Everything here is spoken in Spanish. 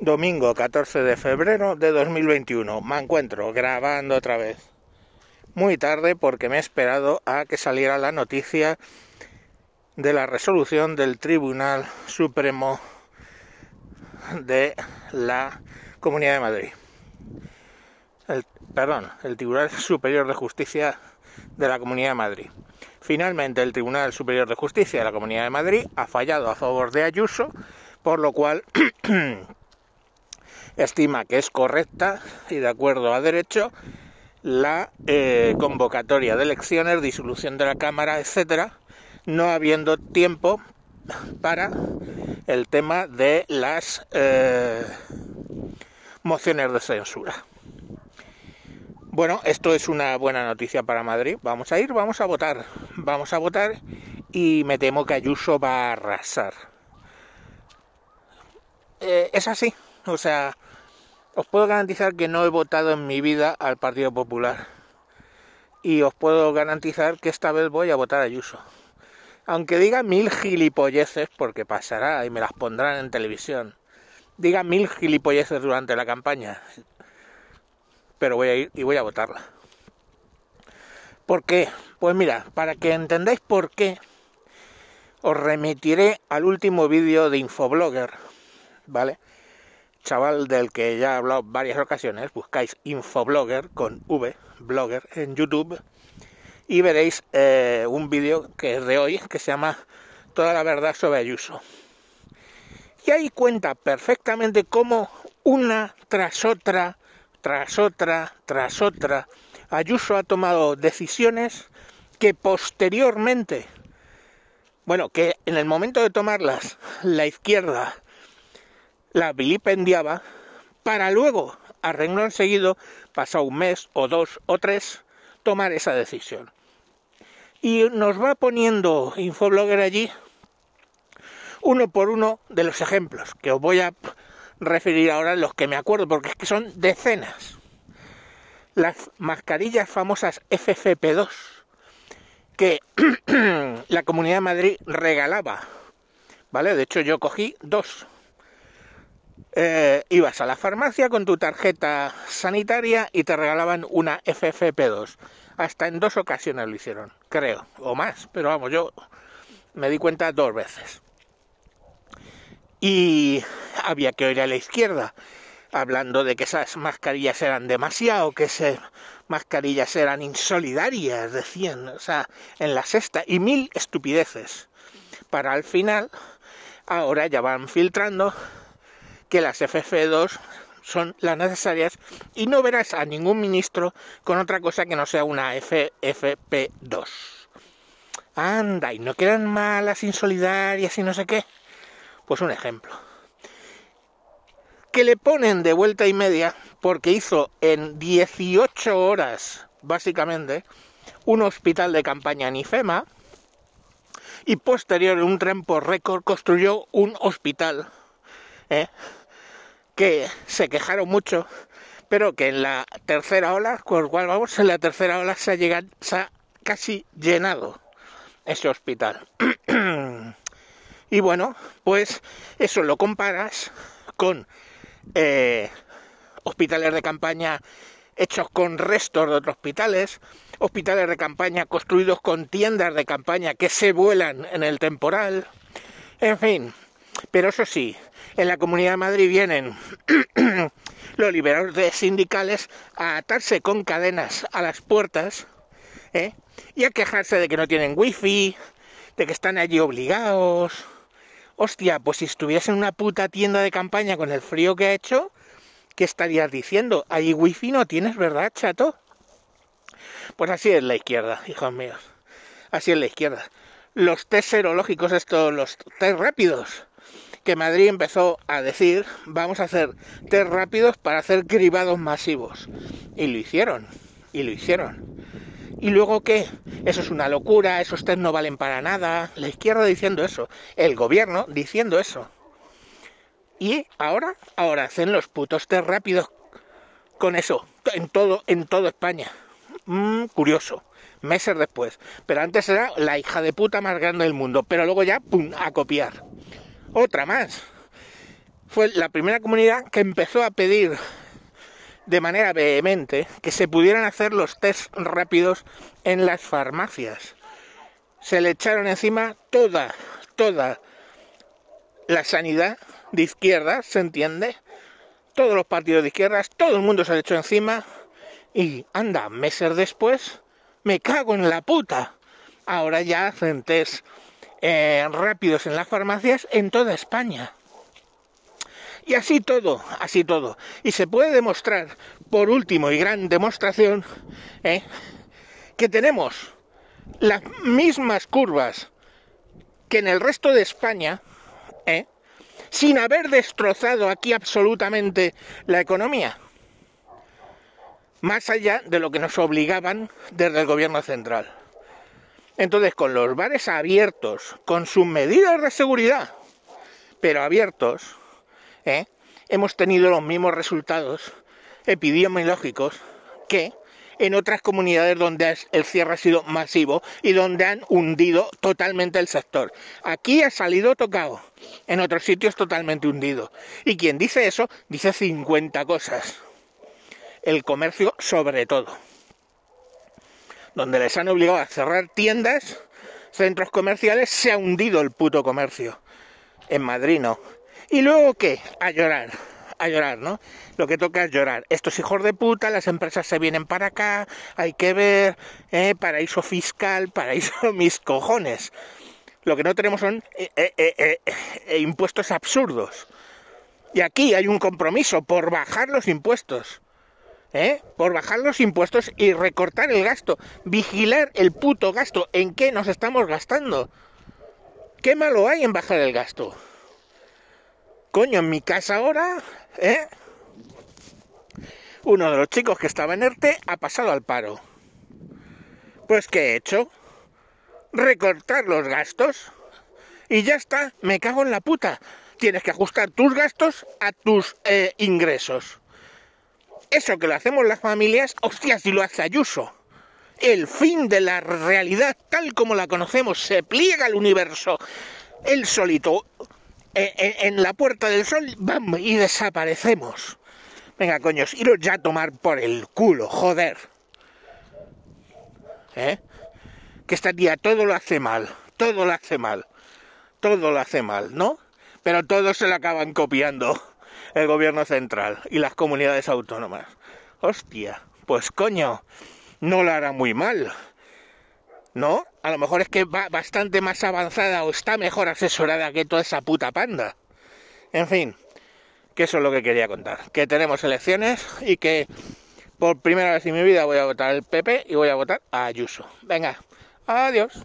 Domingo 14 de febrero de 2021. Me encuentro grabando otra vez. Muy tarde porque me he esperado a que saliera la noticia de la resolución del Tribunal Supremo de la Comunidad de Madrid. El, perdón, el Tribunal Superior de Justicia de la Comunidad de Madrid. Finalmente, el Tribunal Superior de Justicia de la Comunidad de Madrid ha fallado a favor de Ayuso, por lo cual estima que es correcta y de acuerdo a derecho la eh, convocatoria de elecciones, disolución de la Cámara, etcétera, no habiendo tiempo para el tema de las eh, mociones de censura. Bueno, esto es una buena noticia para Madrid. Vamos a ir, vamos a votar. Vamos a votar y me temo que Ayuso va a arrasar. Eh, es así. O sea, os puedo garantizar que no he votado en mi vida al Partido Popular. Y os puedo garantizar que esta vez voy a votar a Ayuso. Aunque diga mil gilipolleces, porque pasará y me las pondrán en televisión. Diga mil gilipolleces durante la campaña. Pero voy a ir y voy a votarla. ¿Por qué? Pues mira, para que entendáis por qué, os remitiré al último vídeo de Infoblogger, ¿vale? Chaval del que ya he hablado varias ocasiones, buscáis Infoblogger con V, blogger en YouTube, y veréis eh, un vídeo que es de hoy que se llama Toda la verdad sobre Ayuso. Y ahí cuenta perfectamente cómo una tras otra, tras otra, tras otra, Ayuso ha tomado decisiones que posteriormente, bueno, que en el momento de tomarlas, la izquierda la vilipendiaba para luego, a renglón seguido, pasado un mes o dos o tres, tomar esa decisión. Y nos va poniendo Infoblogger allí uno por uno de los ejemplos que os voy a referir ahora los que me acuerdo, porque es que son decenas. Las mascarillas famosas FFP2 que la Comunidad de Madrid regalaba, ¿vale? De hecho yo cogí dos eh, ibas a la farmacia con tu tarjeta sanitaria y te regalaban una FFP2. Hasta en dos ocasiones lo hicieron, creo, o más, pero vamos, yo me di cuenta dos veces. Y había que oír a la izquierda, hablando de que esas mascarillas eran demasiado, que esas mascarillas eran insolidarias, decían, o sea, en la sexta, y mil estupideces. Para al final, ahora ya van filtrando que las FF2 son las necesarias y no verás a ningún ministro con otra cosa que no sea una FFP2. Anda, y no quedan malas, insolidarias y no sé qué. Pues un ejemplo. Que le ponen de vuelta y media porque hizo en 18 horas, básicamente, un hospital de campaña en IFEMA y posterior, un tren por récord, construyó un hospital ¿eh? Que se quejaron mucho, pero que en la tercera ola, con cual vamos, en la tercera ola se ha, llegado, se ha casi llenado ese hospital. y bueno, pues eso lo comparas con eh, hospitales de campaña hechos con restos de otros hospitales, hospitales de campaña construidos con tiendas de campaña que se vuelan en el temporal, en fin, pero eso sí, en la Comunidad de Madrid vienen los liberales sindicales a atarse con cadenas a las puertas ¿eh? y a quejarse de que no tienen wifi, de que están allí obligados. Hostia, pues si estuviese en una puta tienda de campaña con el frío que ha hecho, ¿qué estarías diciendo? Allí wifi no tienes, ¿verdad, chato? Pues así es la izquierda, hijos míos. Así es la izquierda. Los test serológicos, estos, los test rápidos, que Madrid empezó a decir vamos a hacer test rápidos para hacer cribados masivos. Y lo hicieron, y lo hicieron. ¿Y luego qué? Eso es una locura, esos test no valen para nada. La izquierda diciendo eso, el gobierno diciendo eso. Y ahora, ahora hacen los putos test rápidos con eso, en todo, en toda España. Mm, curioso. Meses después. Pero antes era la hija de puta más grande del mundo. Pero luego ya, pum, a copiar otra más. fue la primera comunidad que empezó a pedir de manera vehemente que se pudieran hacer los test rápidos en las farmacias. Se le echaron encima toda, toda la sanidad de izquierda, ¿se entiende? Todos los partidos de izquierdas, todo el mundo se le echó encima y anda, meses después, me cago en la puta. Ahora ya hacen test eh, rápidos en las farmacias en toda España. Y así todo, así todo. Y se puede demostrar, por último y gran demostración, ¿eh? que tenemos las mismas curvas que en el resto de España, ¿eh? sin haber destrozado aquí absolutamente la economía, más allá de lo que nos obligaban desde el gobierno central. Entonces, con los bares abiertos, con sus medidas de seguridad, pero abiertos, ¿eh? hemos tenido los mismos resultados epidemiológicos que en otras comunidades donde el cierre ha sido masivo y donde han hundido totalmente el sector. Aquí ha salido tocado, en otros sitios totalmente hundido. Y quien dice eso dice 50 cosas. El comercio sobre todo. Donde les han obligado a cerrar tiendas, centros comerciales, se ha hundido el puto comercio. En Madrid no. ¿Y luego qué? A llorar. A llorar, ¿no? Lo que toca es llorar. Estos hijos de puta, las empresas se vienen para acá, hay que ver, eh, paraíso fiscal, paraíso mis cojones. Lo que no tenemos son eh, eh, eh, impuestos absurdos. Y aquí hay un compromiso por bajar los impuestos. ¿Eh? Por bajar los impuestos y recortar el gasto. Vigilar el puto gasto. ¿En qué nos estamos gastando? ¿Qué malo hay en bajar el gasto? Coño, en mi casa ahora, ¿eh? Uno de los chicos que estaba en ERTE ha pasado al paro. Pues ¿qué he hecho? Recortar los gastos. Y ya está, me cago en la puta. Tienes que ajustar tus gastos a tus eh, ingresos. Eso que lo hacemos las familias, hostia, si lo hace Ayuso. El fin de la realidad tal como la conocemos se pliega al universo. El solito en, la puerta del sol ¡bam! y desaparecemos. Venga, coños, iros ya a tomar por el culo, joder. ¿Eh? Que esta tía todo lo hace mal, todo lo hace mal, todo lo hace mal, ¿no? Pero todo se lo acaban copiando el gobierno central y las comunidades autónomas. Hostia, pues coño, no lo hará muy mal. ¿no? A lo mejor es que va bastante más avanzada o está mejor asesorada que toda esa puta panda. En fin, que eso es lo que quería contar. Que tenemos elecciones y que por primera vez en mi vida voy a votar el PP y voy a votar a Ayuso. Venga, adiós.